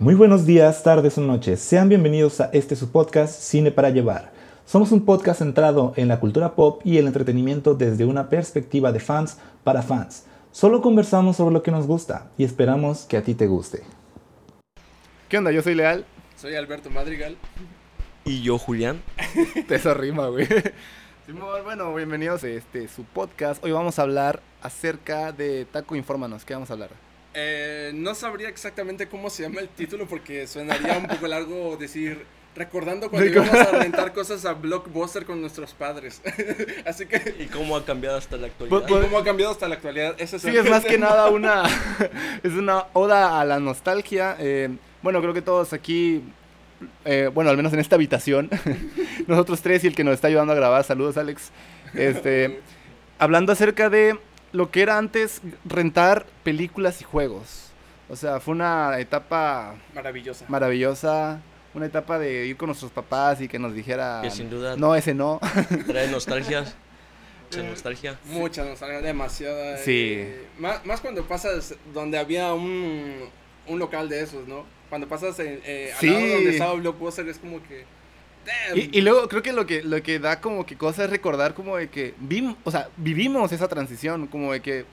Muy buenos días, tardes o noches. Sean bienvenidos a este su podcast Cine para Llevar. Somos un podcast centrado en la cultura pop y el entretenimiento desde una perspectiva de fans para fans. Solo conversamos sobre lo que nos gusta y esperamos que a ti te guste. ¿Qué onda? Yo soy Leal. Soy Alberto Madrigal. Y yo, Julián. Te esa rima, güey. Bueno, bienvenidos a este, su podcast. Hoy vamos a hablar acerca de Taco Infórmanos. ¿Qué vamos a hablar? Eh, no sabría exactamente cómo se llama el título porque sonaría un poco largo decir recordando cuando íbamos a rentar cosas a Blockbuster con nuestros padres. Así que ¿Y cómo ha cambiado hasta la actualidad? y cómo ha cambiado hasta la actualidad. Ese Sí, es más que nada una es una oda a la nostalgia. Eh, bueno, creo que todos aquí, eh, bueno, al menos en esta habitación, nosotros tres y el que nos está ayudando a grabar, saludos Alex, este, hablando acerca de lo que era antes rentar películas y juegos. O sea, fue una etapa maravillosa. maravillosa, una etapa de ir con nuestros papás y que nos dijera, Que sin duda no, ese no. trae nostalgias. Mucha nostalgia. Mucha nostalgia, demasiada. Sí. eh, más, más cuando pasas donde había un, un local de esos, ¿no? Cuando pasas en, eh, al Sí. lado donde estaba Blockbuster es como que... Y, y luego creo que lo que lo que da como que cosa es recordar como de que vim, o sea, vivimos esa transición, como de que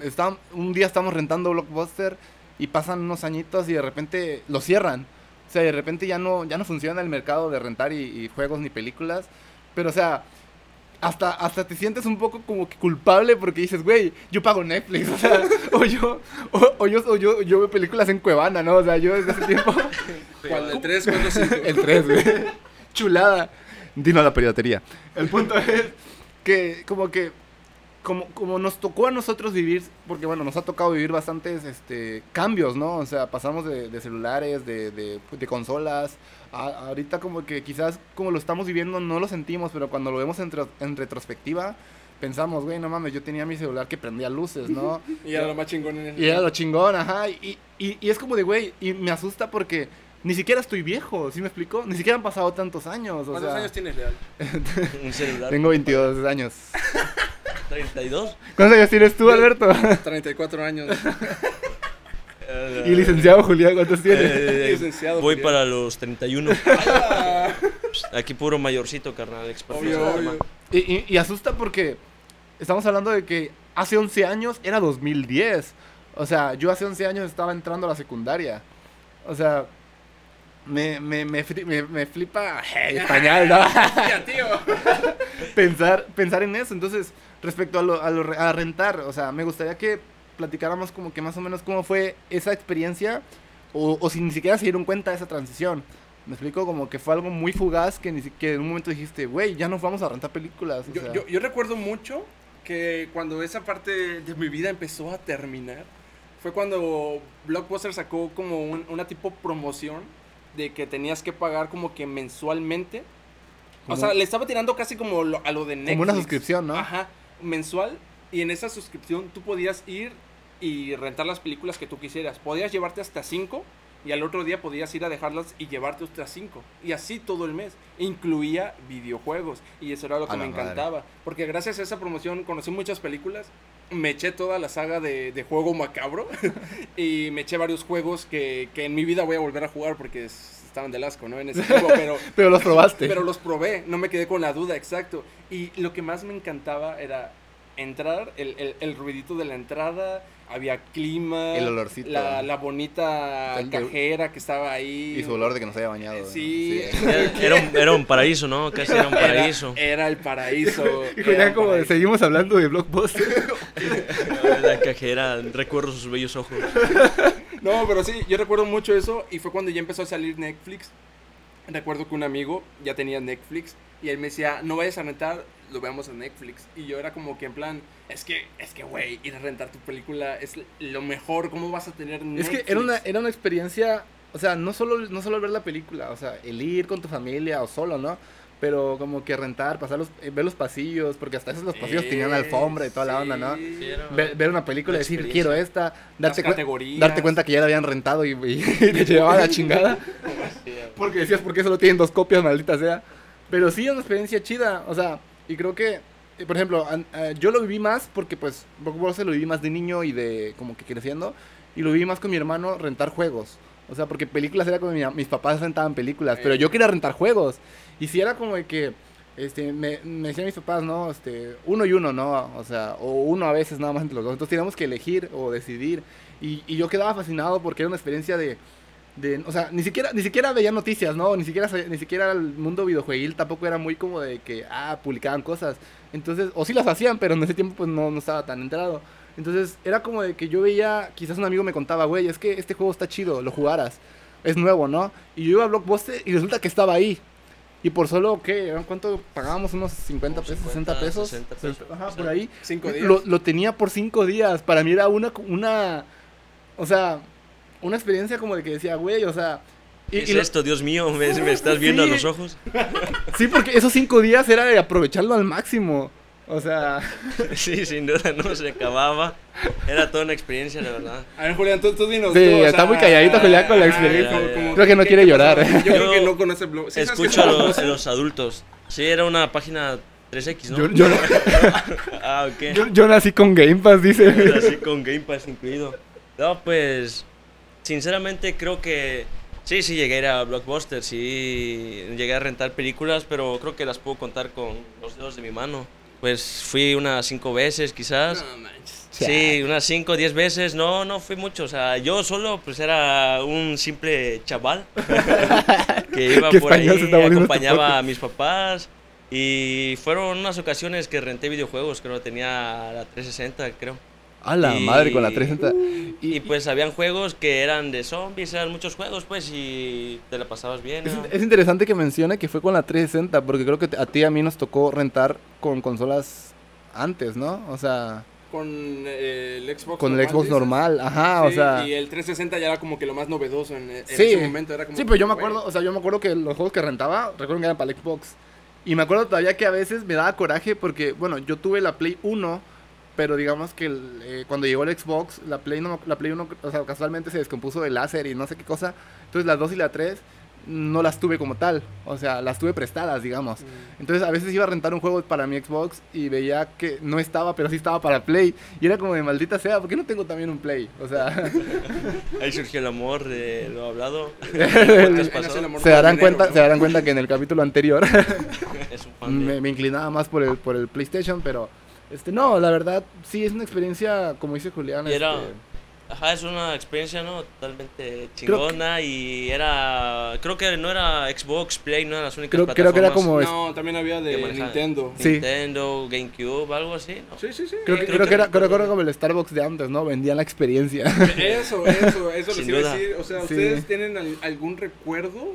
estam- un día estamos rentando Blockbuster y pasan unos añitos y de repente lo cierran. O sea, de repente ya no ya no funciona el mercado de rentar y, y juegos ni películas, pero o sea, hasta, hasta te sientes un poco como que culpable porque dices, güey, yo pago Netflix, o sea, o yo, o, o yo, o yo, yo veo películas en Cuevana, ¿no? O sea, yo desde ese tiempo... ¿Cuál? ¿El 3? ¿Cuál el 5? El 3, güey. Chulada. Dino a la piratería. El punto es que como que como, como nos tocó a nosotros vivir, porque bueno, nos ha tocado vivir bastantes este, cambios, ¿no? O sea, pasamos de, de celulares, de, de, de consolas, a- ahorita como que quizás como lo estamos viviendo no lo sentimos, pero cuando lo vemos en, en retrospectiva, pensamos, güey, no mames, yo tenía mi celular que prendía luces, ¿no? Y era lo más chingón en el... Y era lo chingón, ajá. Y, y, y es como de, güey, y me asusta porque ni siquiera estoy viejo, ¿sí me explico? Ni siquiera han pasado tantos años. O ¿Cuántos sea, años tienes, Leal? Un celular. Tengo 22 años. 32. ¿Cuántos años tienes tú, Alberto? 34 años. y licenciado Julián, ¿cuántos tienes? Eh, Licenciado, voy Julián. para los 31. Ah, Aquí puro mayorcito, carnal. Obvio, obvio. Y, y- y asusta porque estamos hablando de que hace 11 años era 2010. O sea, yo hace 11 años estaba entrando a la secundaria. O sea, me, me, me, me- me flipa hey, español, ¿no? Tío. pensar, pensar en eso. Entonces, respecto a, lo, a, lo a rentar, o sea, me gustaría que platicáramos como que más o menos cómo fue esa experiencia o, o si ni siquiera se dieron cuenta de esa transición. Me explico como que fue algo muy fugaz que, ni que en un momento dijiste, güey, ya nos vamos a rentar películas. o Yo, sea. yo, yo recuerdo mucho que cuando esa parte de mi vida empezó a terminar, fue cuando Blockbuster sacó como un- una tipo promoción de que tenías que pagar como que mensualmente. O sea, le estaba tirando casi como lo- a lo de Netflix. Como una suscripción, ¿no? Ajá, mensual. Y en esa suscripción tú podías ir y rentar las películas que tú quisieras. Podías llevarte hasta cinco y al otro día podías ir a dejarlas y llevarte otras cinco. Y así todo el mes. Incluía videojuegos. Y eso era lo que me madre. encantaba. Porque gracias a esa promoción conocí muchas películas. Me eché toda la saga de, de juego macabro. y me eché varios juegos que, que en mi vida voy a volver a jugar porque es- estaban del asco, ¿no? En ese tiempo, pero... Pero los probaste. Pero los probé, no me quedé con la duda, exacto. Y lo que más me encantaba era entrar, el, el, el ruidito de la entrada, había clima, El olorcito. la, la bonita El de- cajera que estaba ahí. y su olor de que no se haya bañado. ¿no? Sí. Era, era un, era un paraíso, ¿no? Casi era un paraíso. era el paraíso. Y un como paraíso. seguimos hablando de Blockbuster. La cajera, recuerdo sus bellos ojos. No, pero sí, yo recuerdo mucho eso y fue cuando ya empezó a salir Netflix. Recuerdo que un amigo ya tenía Netflix y él me decía, no vayas a rentar, lo veamos en Netflix. Y yo era como que en plan, es que, es que, güey, ir a rentar tu película es lo mejor, ¿cómo vas a tener Es que era una, era una experiencia, o sea, no solo, no solo ver la película, o sea, el ir con tu familia o solo, ¿no? Pero como que rentar, pasar los, eh, ver los pasillos, porque hasta esos los pasillos tenían alfombra y toda la onda, ¿no? sí. Ver, ver una película y decir, quiero esta, darte, darte cuenta que ya la habían rentado y, y te llevaba la chingada. Porque decías, ¿por qué solo tienen dos copias, maldita sea? Pero sí, es una experiencia chida, o sea, y creo que, eh, por ejemplo, an- eh, yo lo viví más porque, pues, Blockbuster lo viví más de niño y de como que creciendo, y lo viví más con mi hermano rentar juegos. O sea, porque películas era como mi- mis papás rentaban películas, pero yo quería rentar juegos. Y si era como de que, este, me, me decían mis papás, no, este, uno y uno, ¿no? O sea, o uno a veces nada más entre los dos. Entonces teníamos que elegir o decidir. Y, y yo quedaba fascinado porque era una experiencia de, de, o sea, ni siquiera, ni siquiera veía noticias, ¿no? Ni siquiera, ni siquiera el mundo videojueguil tampoco era muy como de que, ah, publicaban cosas. Entonces, o sí las hacían, pero en ese tiempo pues no, no estaba tan enterado. Entonces, era como de que yo veía, quizás un amigo me contaba, güey, es que este juego está chido, lo jugaras. Es nuevo, ¿no? Y yo iba a Blockbuster y resulta que estaba ahí. Y por solo, ¿qué? ¿Cuánto pagábamos? ¿Unos 50 Como pesos, 50, 60 pesos? 60 pesos. Ajá, Sí. por ahí. Cinco días. Lo, lo tenía por cinco días. Para mí era una, una, o sea, una experiencia como de que decía, güey, o sea... y- ¿Qué es y lo- esto, Dios mío? ¿Me, me estás viendo Sí. a los ojos? Sí, porque esos cinco días era de aprovecharlo al máximo. O sea, Sí, sin duda no se acababa. Era toda una experiencia, la verdad. A ver, Julián, tú, tú dinos. Sí, tú, o está sea, muy calladito, Julián, con la experiencia. como- como- Creo que no ¿qué- quiere llorar. Yo creo Yo que no conoce Blog. ¿Sí Escucho a los, los adultos. Sí, era una página 3X, ¿no? yo, yo, ah, ok. yo- yo nací con Game Pass, dice. Era así con Game Pass incluido. No, pues, sinceramente creo que sí, sí llegué a ir a Blockbuster, sí llegué a rentar películas, pero creo que las puedo contar con los dedos de mi mano. Pues fui unas cinco veces quizás. No manches. Sí, unas 5 o 10 veces, no, no fui mucho, o sea, yo solo pues era un simple chaval que iba por ahí, acompañaba a mis papás y fueron unas ocasiones que renté videojuegos, creo que tenía la 360, creo. A la Y- madre con la 360. Y pues habían juegos que eran de zombies, eran muchos juegos pues y te la pasabas bien. Es, ¿no? es interesante que mencione que fue con la 360, porque creo que a ti y a mí nos tocó rentar con consolas antes, ¿no? O sea, Con eh, el Xbox con el normal, Xbox dices. normal, ajá, o sea. Y el 360 ya era como que lo más novedoso en, en Sí. ese momento. Era como Sí, pero yo me acuerdo, o sea, yo me acuerdo que los juegos que rentaba, recuerdo que eran para el Xbox. Y me acuerdo todavía que a veces me daba coraje porque, bueno, yo tuve la Play 1, pero digamos que el, eh, cuando llegó el Xbox, la Play, no, la Play 1, o sea, casualmente se descompuso el láser y no sé qué cosa. Entonces las 2 y la 3 no las tuve como tal, o sea, las tuve prestadas, digamos. Entonces a veces iba a rentar un juego para mi Xbox y veía que no estaba, pero sí estaba para Play. Y era como de maldita sea, ¿por qué no tengo también un Play? O sea... Ahí surgió el amor de lo hablado. El- el amor se por el darán dinero, cuenta ¿no? se darán cuenta que en el capítulo anterior Es un fan de- me, me inclinaba más por el por el PlayStation pero este no la verdad sí es una experiencia como dice Julián era- este, Ajá, es una experiencia, ¿no? Totalmente que- chingona y era... Creo que no era Xbox, Play, no eran las únicas Creo- creo que era como- No, también había de. Nintendo. Sí. Nintendo, GameCube, algo así, ¿no? Sí, sí, sí. creo, que, creo creo que que era creo, que era como el Starbucks de antes no vendían la experiencia Eso, eso, eso les iba a decir. O sea, Sí. ¿ustedes tienen al- algún recuerdo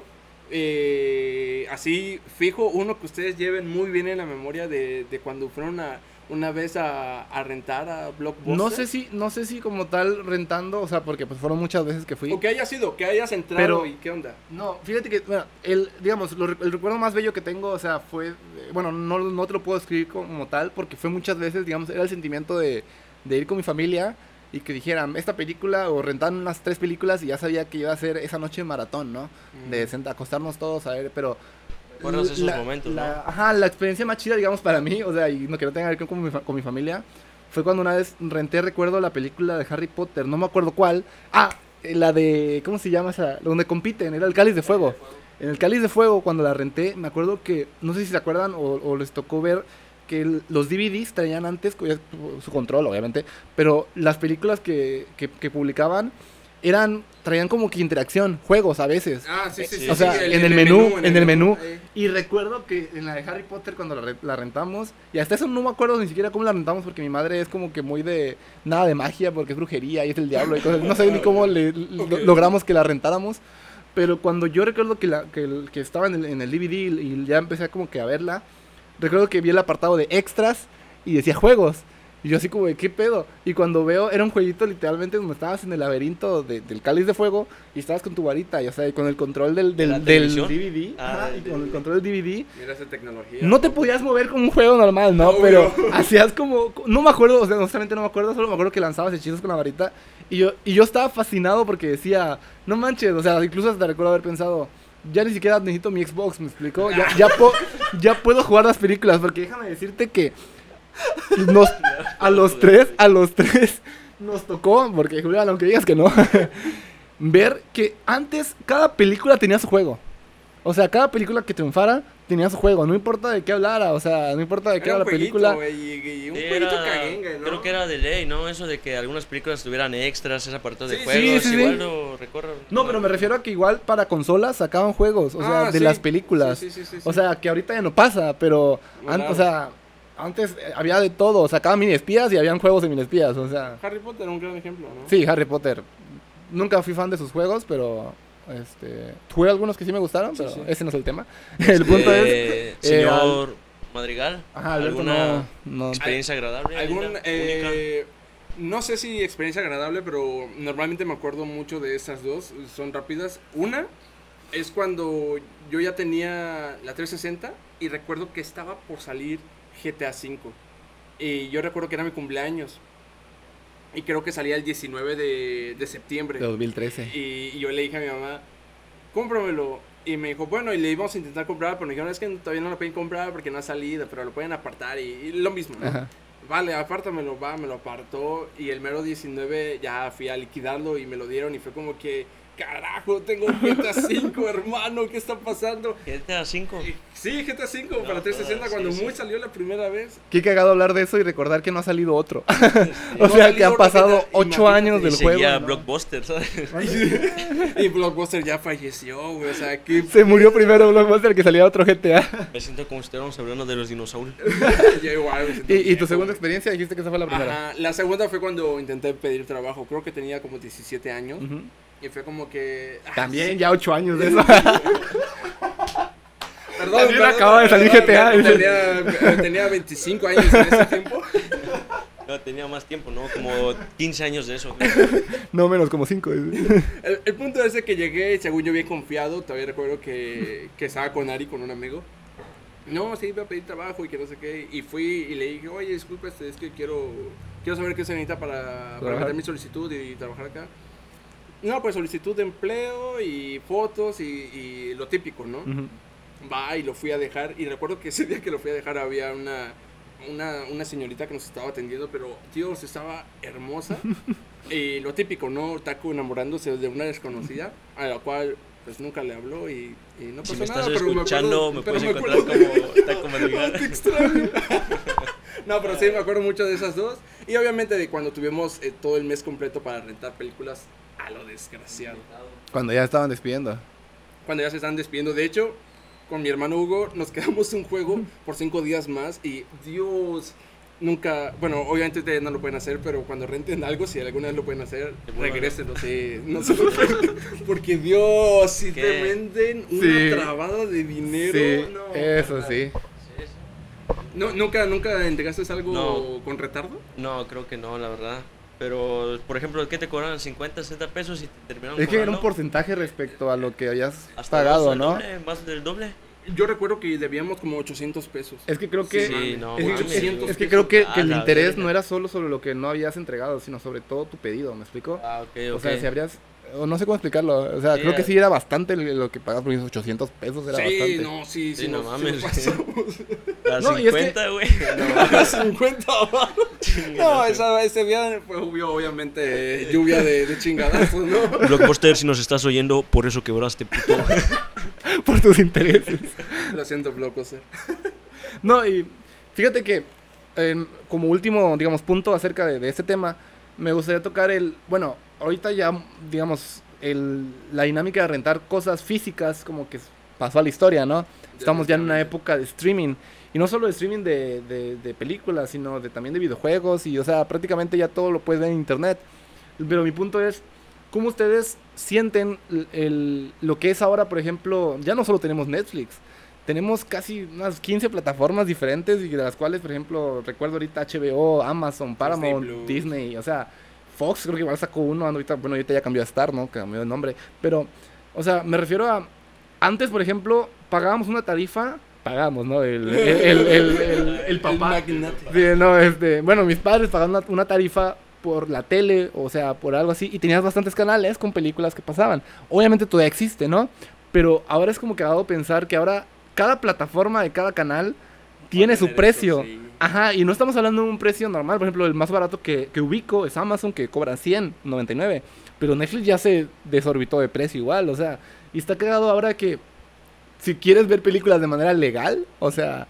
eh, así fijo? Uno que ustedes lleven muy bien en la memoria de, de cuando fueron a, una vez a, a rentar a Blockbuster. no sé si no sé si como tal rentando o sea porque pues fueron muchas veces que fui O que haya sido, que hayas entrado Pero- y qué onda. No, fíjate que, bueno, el, digamos, lo el recuerdo más bello que tengo, o sea, fue, eh, bueno, no, no te lo puedo escribir como tal, porque fue muchas veces, digamos, era el sentimiento de, de ir con mi familia y que dijeran, esta película, o rentar unas tres películas y ya sabía que iba a ser esa noche maratón, ¿no? De senta- acostarnos todos a ver, pero... ¿Recuerdas esos la- momentos, la- Ajá, la experiencia más chida, digamos, para mí, o sea, y no que no tenga que ver con mi, con mi familia, fue cuando una vez renté, recuerdo, la película de Harry Potter, no me acuerdo cuál. Ah, eh, la de, ¿cómo se llama esa? Donde compiten, era el Cáliz de Fuego. En el Cáliz de Fuego, cuando la renté, me acuerdo que, no sé si se acuerdan o, o les tocó ver que el- los DVDs traían antes su control, obviamente, pero las películas que, que, que publicaban eran, traían como que interacción, juegos a veces. Ah, sí, sí, Sí, sí. o sea, sí, en el menú, en el menú. eh. Y recuerdo que en la de Harry Potter cuando la, la rentamos, y hasta eso no me acuerdo ni siquiera cómo la rentamos porque mi madre es como que muy de nada de magia porque es brujería y es el diablo y cosas. No sé ni cómo le, lo- Ok. logramos que la rentáramos. Pero cuando yo recuerdo que, la, que, el- que estaba en el, en el DVD y ya empecé como que a verla, recuerdo que vi el apartado de extras y decía juegos. Y yo así como de, ¿qué pedo? Y cuando veo, era un jueguito literalmente donde estabas en el laberinto de- del cáliz de fuego y estabas con tu varita, y, o sea, y con el control del, del, del? DVD. Ah, ajá, y con el control del DVD. Mira esa tecnología. No te podías mover como un juego normal, ¿no? Obvio. Pero hacías como... No me acuerdo, o sea, honestamente no me acuerdo, solo me acuerdo que lanzabas hechizos con la varita. Y yo, y yo estaba fascinado porque decía, no manches, o sea, incluso hasta recuerdo haber pensado, ya ni siquiera necesito mi Xbox, ¿me explicó? Ya, ya, po- ya puedo jugar las películas, porque déjame decirte que nos, a los tres, a los tres nos tocó, porque Julián, aunque digas que no, ver que antes cada película tenía su juego. O sea, cada película que triunfara tenía su juego, no importa de qué hablara, o sea, no importa de qué Era la película. güey, y, y un era- caguengue, ¿no? Creo que era de ley, ¿no? Eso de que algunas películas tuvieran extras, ese apartado de Sí, juegos. sí, sí, sí. igual lo recuerdo. No, pero me refiero a que igual para consolas sacaban juegos, o sea, Ah, de sí. las películas. Sí, sí, sí, sí, O sea, que ahorita ya no pasa, pero o sea, antes eh, había de todo, sacaban mini espías y habían juegos de mini espías, o sea, Harry Potter un gran ejemplo, ¿no? sí, Harry Potter. Nunca fui fan de sus juegos, pero este, jugué algunos que sí me gustaron, Sí, pero sí. ese no es el tema. El punto es Eh, eh, Señor Madrigal. Ajá, Alberto ¿Alguna no, no- experiencia agradable? Algún, eh, no sé si experiencia agradable, pero normalmente me acuerdo mucho de esas dos, son rápidas. Una es cuando yo ya tenía la 360 y recuerdo que estaba por salir GTA V. Y yo recuerdo que era mi cumpleaños. Y creo que salía el 19 de, de septiembre. de 2013. Y, y yo le dije a mi mamá, cómpramelo. Y me dijo, bueno, y le íbamos a intentar comprar, pero me dijeron, es que todavía no lo pueden comprar porque no ha salido, pero lo pueden apartar y, y lo mismo, ¿no? Ajá. Vale, apártamelo, va, me lo apartó y el mero 19 ya fui a liquidarlo y me lo dieron y fue como que, carajo, tengo GTA 5, hermano, ¿qué está pasando? GTA V. Y- Sí, GTA 5 para 360 sí, cuando sí. muy salió la primera vez. Qué cagado hablar de eso y recordar que no ha salido otro. o No sea, que han pasado GTA, ocho imagínate. años Y del juego. ¿no? Blockbuster, ¿sabes? Y Blockbuster ya falleció, güey, o sea, que... Se murió primero Blockbuster que salía otro GTA. Me siento como si estuviéramos hablando de los dinosaurios. ya igual, me siento ¿Y, y tu segunda experiencia dijiste que esa fue la primera? Ajá, la segunda fue cuando intenté pedir trabajo. Creo que tenía como 17 años. Ujú. Y fue como que. ah, También ya ocho años de eso. Perdón, También perdón, acaba de salir GTA. perdón, Tenía, tenía 25 años en ese tiempo. Yo tenía más tiempo, ¿no? Como 15 años de eso. no menos como cinco. El, el punto es que llegué, según yo bien confiado. Todavía recuerdo que, que estaba con Ari, con un amigo. No, sí, iba a pedir trabajo y que no sé qué. Y fui y le dije, oye, disculpe, este, es que quiero, quiero saber qué se necesita para, para meter mi solicitud y, trabajar acá. No, pues solicitud de empleo y fotos y, y lo típico, ¿no? Ujú. Va y lo fui a dejar. Y recuerdo que ese día que lo fui a dejar había una, una, una señorita que nos estaba atendiendo, pero Dios, estaba hermosa. y lo típico, ¿no? Taco enamorándose de una desconocida, a la cual pues nunca le habló y, y no pasó Si me nada. estás pero me escuchando, acuerdo- me puedes encontrar como Taco. Te extraño. no, pero sí, me acuerdo mucho de esas dos. Y obviamente de cuando tuvimos eh, todo el mes completo para rentar películas a lo desgraciado. Cuando ya estaban despidiendo. cuando ya se están despidiendo. De hecho, con mi hermano Hugo nos quedamos un juego por cinco días más y Dios, nunca, bueno, obviamente ustedes no lo pueden hacer, pero cuando renten algo, si alguna vez lo pueden hacer, vuelvan. regrésenlo, sí, no se lo Porque Dios, si te venden una Sí. trabada de dinero, Sí, no. eso sí. No, ¿Nunca, nunca entregaste algo No. con retardo? No, creo que no, la verdad. Pero, por ejemplo, ¿qué te cobran? 50, 60 pesos y te terminaron Es que era un porcentaje respecto a lo que habías hasta pagado, ¿no? doble, más del doble. Yo recuerdo que debíamos como 800 pesos. Es que creo que, Sí, no, es, que- mames, es- güey. es que creo que, que el la interés no era solo sobre lo que no habías entregado, sino sobre todo tu pedido, ¿me explico? Ah, ok, ok. O sea, si habrías, o no sé cómo explicarlo, o sea, Sí, creo que eh. sí era bastante lo que pagabas por esos 800 pesos, era sí, bastante. no, sí, sí, Sí, no sí mames. pasamos. A No, y es que- 50, güey. A 50 baros. No, esa, ese día fue obvio, obviamente lluvia de, de chingadazos, ¿no? Blockbuster, si nos estás oyendo, por eso quebraste, puto. por tus intereses. Lo siento, Blockbuster. No, y fíjate que em, como último, digamos, punto acerca de, de este tema, me gustaría tocar el, bueno, ahorita ya, digamos, el, la dinámica de rentar cosas físicas como que pasó a la historia, ¿no? Estamos ya en una época de streaming. Y no solo de streaming de, de, de películas, sino de, también de videojuegos. Y, o sea, prácticamente ya todo lo puedes ver en internet. Pero mi punto es, ¿cómo ustedes sienten el- el- lo que es ahora, por ejemplo, ya no solo tenemos Netflix, tenemos casi unas 15 plataformas diferentes y de las cuales, por ejemplo, recuerdo ahorita HBO, Amazon, Paramount. Disney, o sea, Fox creo que igual sacó uno, ahorita, bueno, ahorita ya cambió a Star, ¿no? Cambió de nombre, pero, o sea, me refiero a, antes, por ejemplo, pagábamos una tarifa, pagamos, ¿no? El, el, el, papá. Sí, no, este, bueno, mis padres pagaban una, una tarifa por la tele, o sea, por algo así, y tenías bastantes canales con películas que pasaban. Obviamente todavía existe, ¿no? Pero ahora es como que ha dado pensar que ahora cada plataforma de cada canal tiene su precio. eso, sí. Ajá, y no estamos hablando de un precio normal. Por ejemplo, el más barato que, que ubico es Amazon, que cobra 100.99. Pero Netflix ya se desorbitó de precio igual, o sea. Y está cagado ahora que si quieres ver películas de manera legal, o sea,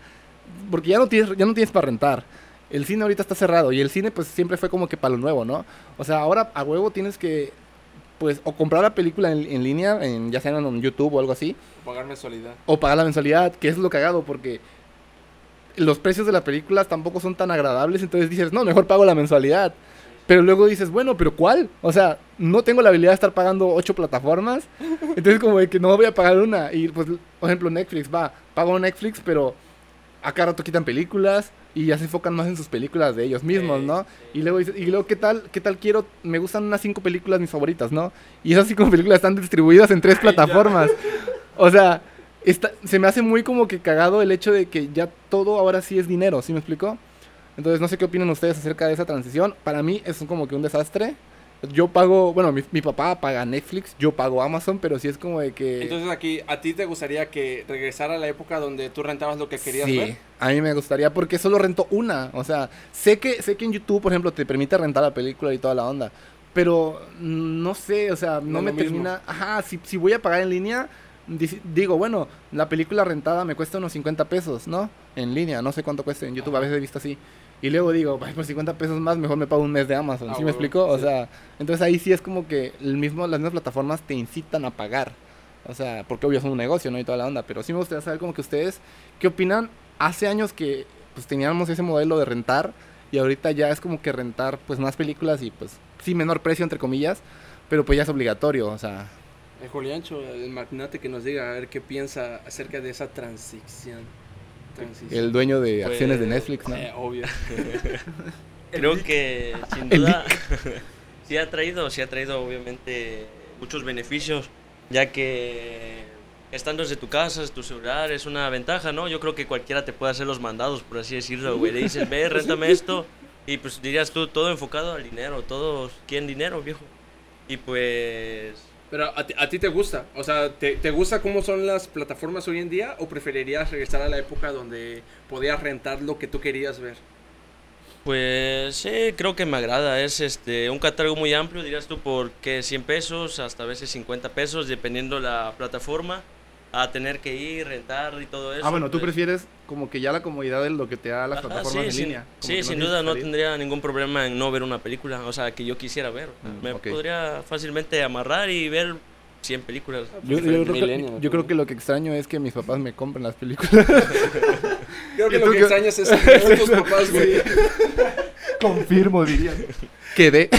porque ya no tienes, ya no tienes para rentar. El cine ahorita está cerrado y el cine pues siempre fue como que para lo nuevo, ¿no? O sea, ahora a huevo tienes que pues o comprar la película en, en línea, en, ya sea en YouTube o algo así, Pagar mensualidad. o pagar la mensualidad, que es lo cagado porque los precios de las películas tampoco son tan agradables, entonces dices, no, mejor pago la mensualidad. Pero luego dices, bueno, pero ¿cuál? O sea, no tengo la habilidad de estar pagando ocho plataformas. Entonces como de que no voy a pagar una. Y pues, por ejemplo, Netflix, va, pago Netflix, pero a cada rato quitan películas y ya se enfocan más en sus películas de ellos mismos, ¿no? Y luego dices, y luego ¿qué tal? ¿Qué tal quiero? Me gustan unas cinco películas mis favoritas, ¿no? Y esas cinco películas están distribuidas en tres plataformas. O sea, está, se me hace muy como que cagado el hecho de que ya todo ahora sí es dinero, ¿sí me explico? Entonces, no sé qué opinan ustedes acerca de esa transición. Para mí es como que un desastre. Yo pago, bueno, mi, mi papá paga Netflix, yo pago Amazon, pero sí es como de que... Entonces aquí, ¿a ti te gustaría que regresara a la época donde tú rentabas lo que querías sí, ver? a mí me gustaría porque solo rento una. O sea, sé que, sé que en YouTube, por ejemplo, te permite rentar la película y toda la onda. Pero no sé, o sea, no, No me termina... Ajá, si, si voy a pagar en línea, di- digo, bueno, la película rentada me cuesta unos 50 pesos, ¿no? En línea, no sé cuánto cuesta en YouTube, a veces he visto así. Y luego digo, "Ay, por 50 pesos más, mejor me pago un mes de Amazon, Ah, ¿sí me explico? O sea, entonces ahí sí es como que el mismo, las mismas plataformas te incitan a pagar. O sea, porque obvio son un negocio, ¿no? Y toda la onda. Pero sí me gustaría saber como que ustedes, ¿qué opinan? Hace años que pues teníamos ese modelo de rentar y ahorita ya es como que rentar pues más películas y pues sí menor precio entre comillas, pero pues ya es obligatorio, o sea, El Juliancho, el magnate que nos diga a ver qué piensa acerca de esa transición. Transición. el dueño de Pues, acciones de Netflix, ¿no? Eh, obvio. Creo que sin duda sí ha traído, sí ha traído obviamente muchos beneficios, ya que estando desde tu casa, desde tu celular, es una ventaja, ¿no? Yo creo que cualquiera te puede hacer los mandados, por así decirlo, güey. Le dices, ve, réntame esto, y pues dirías tú, todo enfocado al dinero, todos quieren dinero, viejo. Y pues... Pero a ti, a ti te gusta, o sea, ¿te, ¿te gusta cómo son las plataformas hoy en día o preferirías regresar a la época donde podías rentar lo que tú querías ver? Pues sí, creo que me agrada. Es este un catálogo muy amplio, dirías tú, por qué 100 pesos, hasta a veces 50 pesos, dependiendo la plataforma, a tener que ir, rentar y todo eso. ah, bueno, tú pues, prefieres como que ya la comodidad de lo que te da las ajá, plataformas sí, en sin- línea. Sí, que sin duda que no tendría ningún problema en no ver una película, o sea, que yo quisiera ver. Mm, Me podría fácilmente amarrar y ver 100 películas. Yo, yo creo que, Millennial, yo creo que lo que extraño es que mis papás me compren las películas. Creo ¿Y que lo que qué- extrañas es a tus papás, güey. Confirmo, diría. Quedé.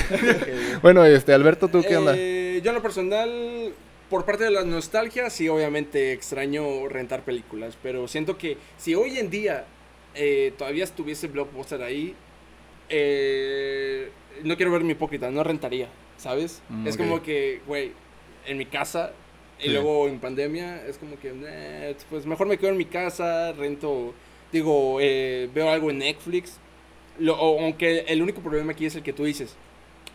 bueno, este, Alberto, ¿tú qué onda? Eh, yo en lo personal, por parte de la nostalgia, sí, obviamente extraño rentar películas, pero siento que si hoy en día eh, todavía estuviese Blockbuster ahí, eh, no quiero verme hipócrita, no rentaría, ¿sabes? Mm, es como que, güey, en mi casa y Sí. luego en pandemia, es como que, "Nah, pues mejor me quedo en mi casa, rento, digo, eh, veo algo en Netflix. Lo- aunque el único problema aquí es el que tú dices.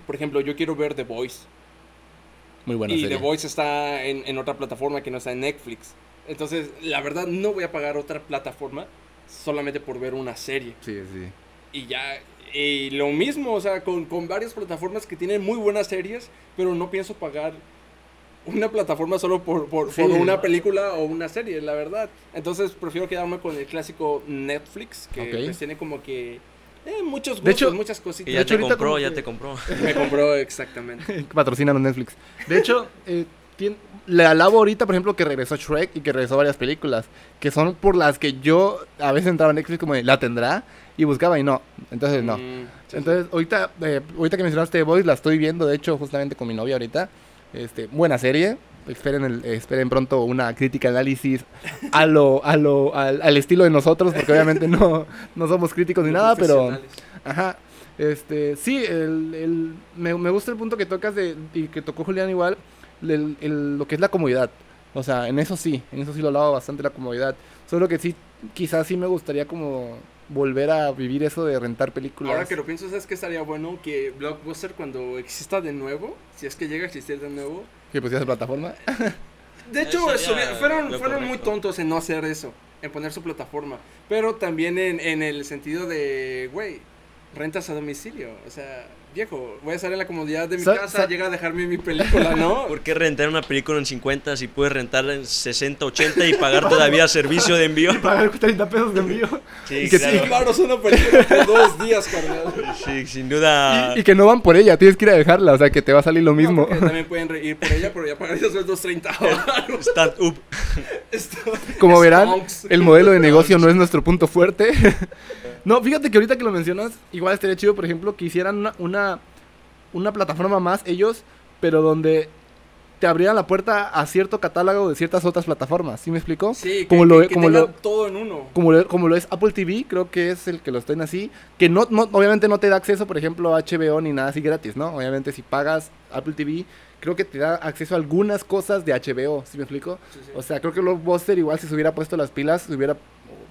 Por ejemplo, yo quiero ver The Voice. Muy buena y serie. The Voice está en, en otra plataforma que no está en Netflix. Entonces, la verdad, no voy a pagar otra plataforma solamente por ver una serie. Sí, sí. Y ya, y lo mismo, o sea, con, con varias plataformas que tienen muy buenas series, pero no pienso pagar una plataforma solo por, por, Sí. por una película o una serie, la verdad. Entonces, prefiero quedarme con el clásico Netflix, que pues, tiene como que eh, muchos gustos, De hecho- muchas cositas. ya hecho, te compró, ya que- te compró. Me compró exactamente. Patrocinan Netflix. De hecho, eh, tien- le alabo ahorita, por ejemplo, que regresó Shrek y que regresó varias películas, que son por las que yo a veces entraba en Netflix como de, ¿la tendrá? Y buscaba y no. Entonces, no. Mm, sí, sí. Entonces, ahorita, eh, ahorita que mencionaste The Voice, la estoy viendo, de hecho, justamente con mi novia ahorita. Este, buena serie. Esperen, el, esperen pronto una crítica análisis a lo, a lo, al, al estilo de nosotros, porque obviamente no, no somos críticos ni nada, pero. Ajá. Este, sí, el, el- me, me gusta el punto que tocas de, y que tocó Julián igual, el- el- lo que es la comodidad. O sea, en eso sí, en eso sí lo alabo bastante la comodidad. Solo que sí, quizás sí me gustaría como volver a vivir eso de rentar películas. Ahora que lo pienso, ¿sabes qué estaría bueno? Que Blockbuster cuando exista de nuevo, si es que llega a existir de nuevo. Que esa plataforma. De hecho, Eso sería subi- fueron, fueron muy tontos en no hacer eso. en poner su plataforma. Pero también en, en el sentido de, güey, rentas a domicilio. O sea, viejo, voy a estar en la comodidad de mi Sa- casa, sa- llega a dejarme mi película, ¿no? ¿Por qué rentar una película en 50 si puedes rentarla en 60, 80 y pagar todavía servicio de envío? Pagar 30 pesos de envío. Sí, Y que claro. Sí, una película por dos días, carnal. Sí, sin duda. Y, y que no van por ella, tienes que ir a dejarla, o sea que te va a salir lo No, mismo. porque también pueden ir por ella, pero ya pagarías los 230 varos. Stand up. Como verán, el modelo de negocio no es nuestro punto fuerte. no, fíjate que ahorita que lo mencionas, igual estaría chido, por ejemplo, que hicieran una, una, una plataforma más ellos, pero donde te abrieran la puerta a cierto catálogo de ciertas otras plataformas. ¿Sí me explicó? Sí, como que- lo, que como lo, todo en uno. como lo, como lo es Apple TV, creo que es el que lo estén así, que no, no, obviamente no te da acceso, por ejemplo, a HBO ni nada así gratis, ¿no? Obviamente si pagas Apple TV, creo que te da acceso a algunas cosas de HBO, ¿sí me explico? Sí, sí. O sea, creo que Blockbuster igual si se hubiera puesto las pilas, se hubiera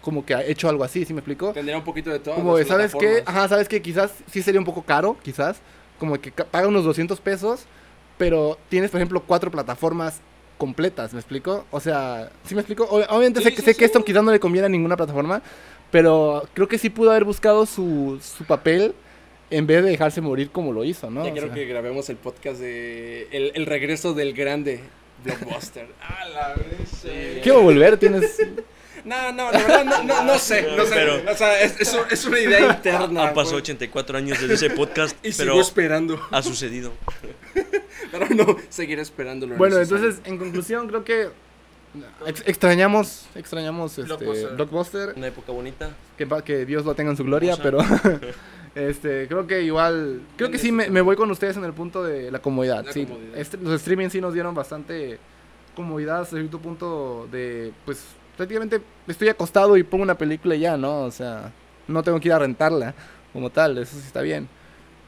como que hecho algo así, ¿sí me explico? Tendría un poquito de todo. Como de, ¿sabes qué? Ajá, ¿sabes qué? Quizás sí sería un poco caro, quizás, como que paga unos 200 pesos, pero tienes, por ejemplo, cuatro plataformas completas, ¿me explico? O sea, ¿sí me explico? Ob- Obviamente Sí, sé, que sí, sé que sí. esto quizás no le conviene a ninguna plataforma, pero creo que sí pudo haber buscado su, su papel en vez de dejarse morir como lo hizo, ¿no? Ya quiero sea, que grabemos el podcast de el, el regreso del grande blockbuster. A la vez. Quiero volver, tienes... No, no, la verdad no, no, no sé, no sé. Pero- o sea, es, es, es una idea interna. Han pasado güey. 84 años desde ese podcast, Y sigo pero esperando. ha sucedido. Pero no, seguiré esperándolo. Bueno, entonces, en conclusión, creo que ex- extrañamos, extrañamos este, Blockbuster. Una época bonita. que, que Dios lo tenga en su gloria, Hermosa. pero este creo que igual, creo que sí me, me voy con ustedes en el punto de la comodidad. La sí, comodidad. Este- los streaming sí nos dieron bastante comodidad hasta cierto punto de, pues prácticamente estoy acostado y pongo una película y ya, ¿no? O sea, no tengo que ir a rentarla como tal, eso sí está bien.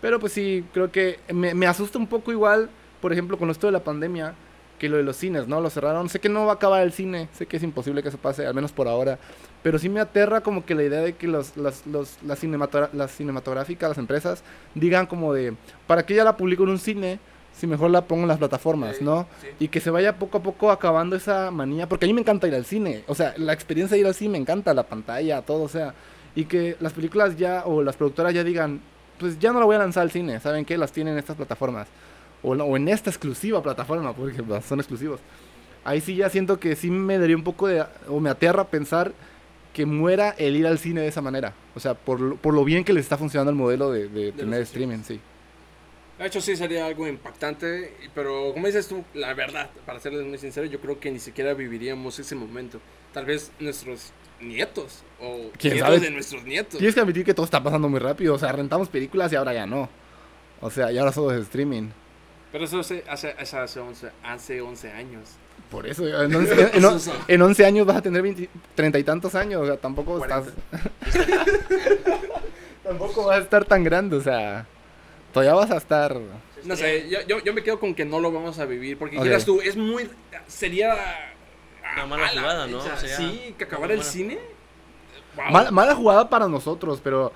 Pero pues sí, creo que me, asusta un poco igual, por ejemplo, con esto de la pandemia, que lo de los cines, ¿no? Lo cerraron. Sé que no va a acabar el cine, sé que es imposible que eso pase, al menos por ahora. Pero sí me aterra como que la idea de que las, las cinematográficas, las empresas, digan como de, ¿para qué ya la publico en un cine? Si mejor la pongo en las plataformas, Sí, ¿no? sí. Y que se vaya poco a poco acabando esa manía, porque a mí me encanta ir al cine. O sea, la experiencia de ir al cine me encanta, la pantalla, todo, o sea. Y que las películas ya, o las productoras ya digan, pues ya no la voy a lanzar al cine, ¿saben qué? Las tienen en estas plataformas. O, no- o en esta exclusiva plataforma, porque pues, son exclusivos. Ahí sí ya siento que sí me daría un poco de, o me aterra pensar que muera el ir al cine de esa manera. O sea, por, por lo bien que les está funcionando el modelo de, de tener los streaming, sí. De hecho, sí sería algo impactante, pero como dices tú, la verdad, para serles muy sincero, yo creo que ni siquiera viviríamos ese momento. Tal vez nuestros nietos o ¿Quién nietos sabe? de nuestros nietos. Tienes que admitir que todo está pasando muy rápido. O sea, rentamos películas y ahora ya no. O sea, y ahora solo es streaming. Pero eso hace, hace, hace, hace 11, hace 11 años. Por eso, en 11, en, en- en 11 años vas a tener 20 treinta y tantos años. O sea, tampoco estás. tampoco vas a estar tan grande. O sea, todavía vas a estar. No sé, yo, yo, yo me quedo con que no lo vamos a vivir, porque Ok. quieras tú, es muy... Sería... Una mala jugada, ¿no? sí, que acabar muy el buena. cine. Wow. Mal- mala jugada para nosotros, pero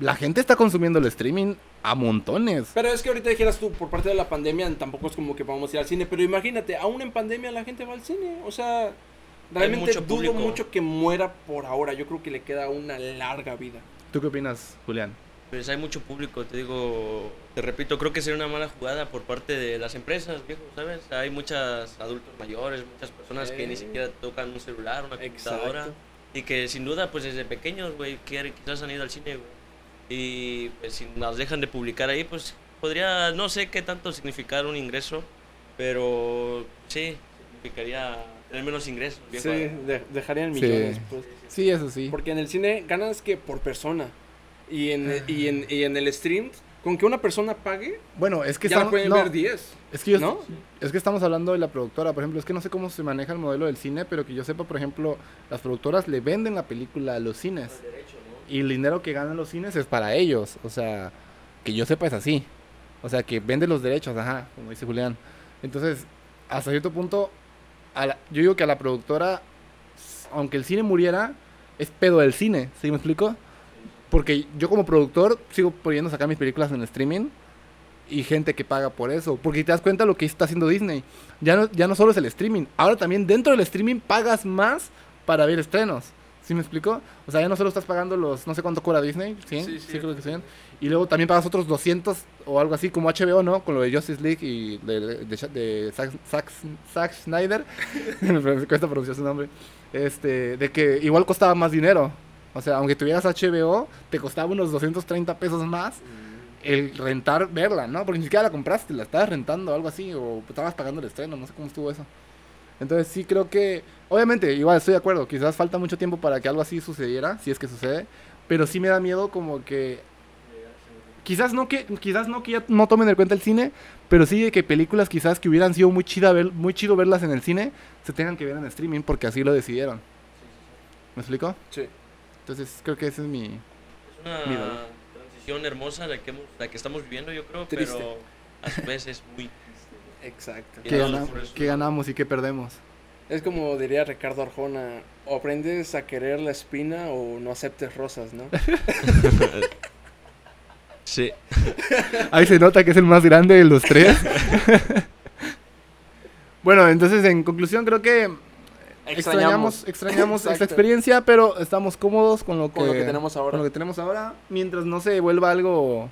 la gente está consumiendo el streaming a montones. Pero es que ahorita dijeras tú, por parte de la pandemia, tampoco es como que vamos a ir al cine, pero imagínate, aún en pandemia la gente va al cine, o sea, realmente mucho dudo público. mucho que muera por ahora, yo creo que le queda una larga vida. ¿Tú qué opinas, Julián? Pues hay mucho público, te digo, te repito, creo que sería una mala jugada por parte de las empresas, viejo, ¿sabes? Hay muchos adultos mayores, muchas personas que ni Sí. siquiera tocan un celular, una computadora. Exacto. Y que sin duda, pues desde pequeños, güey, que quizás han ido al cine, güey. Y pues si nos dejan de publicar ahí, pues podría, no sé qué tanto significar un ingreso, pero sí, significaría tener menos ingresos, viejo. Sí, de- dejarían Sí. millones, pues. Sí, eso sí. Porque en el cine ganas que por persona. Y en, y en, y en el stream, con que una persona pague, Bueno, es que ya la estamos- pueden no, ver 10. Es que yo, ¿No? es que estamos hablando de la productora, por ejemplo, es que no sé cómo se maneja el modelo del cine, pero que yo sepa, por ejemplo, las productoras le venden la película a los cines. Y el dinero que ganan los cines es para ellos, o sea, que yo sepa es así. O sea, que vende los derechos, ajá, como dice Julián. Entonces, hasta cierto punto, a la- yo digo que a la productora, aunque el cine muriera, es pedo del cine, ¿sí me explico? Porque yo como productor sigo pudiendo sacar mis películas en streaming y gente que paga por eso. Porque te das cuenta lo que está haciendo Disney. Ya no, ya no solo es el streaming. Ahora también dentro del streaming pagas más para ver estrenos. ¿Sí me explico? O sea, ya no solo estás pagando los, no sé cuánto cobra Disney, ¿sí? Sí, Sí, sí. creo que sí. Y luego también pagas otros 200 o algo así, como HBO, ¿no? Con lo de Justice League y de, de, de, de Zack, Zack- Zack Snyder. me cuesta pronunciar su nombre. Este, de que igual costaba más dinero. O sea, aunque tuvieras HBO, te costaba unos 230 pesos más el rentar, verla, ¿no? Porque ni siquiera la compraste, la estabas rentando o algo así, o estabas pagando el estreno, no sé cómo estuvo eso. Entonces sí creo que, obviamente, igual estoy de acuerdo, quizás falta mucho tiempo para que algo así sucediera, si es que sucede, pero sí me da miedo como que, quizás no que, quizás no que ya no tomen en cuenta el cine, pero sí de que películas quizás que hubieran sido muy, chida ver, muy chido verlas en el cine, se tengan que ver en streaming porque así lo decidieron. ¿Me explico? Sí. Entonces creo que ese es mi... Es una Mira. transición hermosa la que, hemos- la que estamos viviendo, yo creo, Triste. pero a su vez es muy... Exacto. ¿Qué, no, gana- por eso. qué ganamos y qué perdemos? Es como diría Ricardo Arjona, o aprendes a querer la espina o no aceptes rosas, ¿no? Sí. Ahí se nota que es el más grande de los tres. bueno, entonces en conclusión creo que extrañamos, extrañamos esta experiencia, pero estamos cómodos con lo que, Con lo que tenemos ahora. con lo que tenemos ahora, mientras no se vuelva algo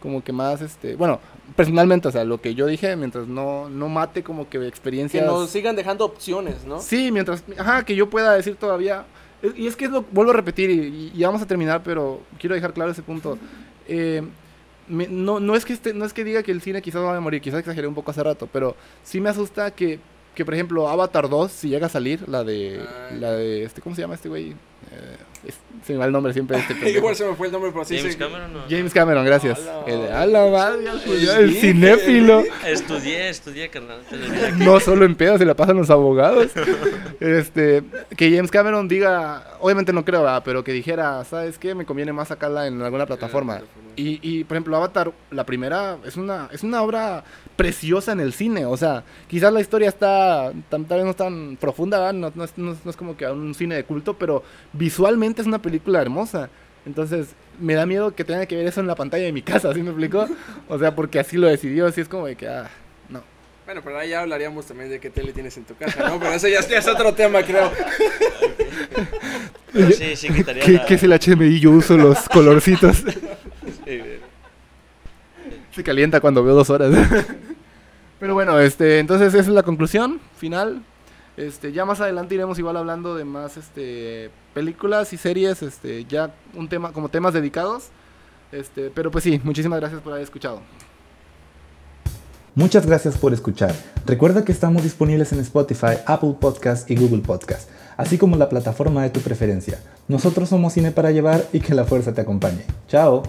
como que más, este, bueno, personalmente, o sea, lo que yo dije, mientras no, no mate como que Que experiencias... nos sigan dejando opciones, ¿no? Sí, mientras, ajá, que yo pueda decir todavía. Y es que es lo, vuelvo a repetir y, y vamos a terminar, pero quiero dejar claro ese punto. Eh, me- no, no, es que este, no es que diga que el cine quizás va a morir, quizás exageré un poco hace rato, pero sí me asusta que, que por ejemplo, Avatar 2, si llega a salir, la de, Ah. la de, este, ¿cómo se llama este güey? Eh, se me va el nombre siempre este. Igual se me fue el nombre, pero sí James Cameron, ¿no? James Cameron, gracias. El, madre, cinéfilo. Estudié, estudié, carnal. No solo en pedos se la pasan los abogados. Este, que James Cameron diga, obviamente no creo, ¿verdad? pero que dijera, ¿sabes qué? Me conviene más sacarla en alguna plataforma. Y, y, por ejemplo, Avatar, la primera, es una, es una obra preciosa en el cine. O sea, quizás la historia está, tan- tal vez no es tan profunda, ¿verdad? No, no es, no es- no es como que un cine de culto, pero visualmente es una película hermosa. Entonces, me da miedo que tenga que ver eso en la pantalla de mi casa, ¿sí me explico? O sea, porque así lo decidió, así es como de que, ah, no. Bueno, pero ahí ya hablaríamos también de qué tele tienes en tu casa, ¿no? Pero eso ya, ya es otro tema, creo. Pero sí, sí quitaría ¿Qué, la... qué es el HMI? Yo uso los colorcitos. Sí. Se calienta cuando veo dos horas. Pero bueno, este, entonces esa es la conclusión final. Este, ya más adelante iremos igual hablando de más este películas y series, este, ya un tema como temas dedicados. Este, pero pues sí, muchísimas gracias por haber escuchado. Muchas gracias por escuchar. Recuerda que estamos disponibles en Spotify, Apple Podcast y Google Podcast, así como la plataforma de tu preferencia. Nosotros somos Cine para Llevar y que la fuerza te acompañe. Chao.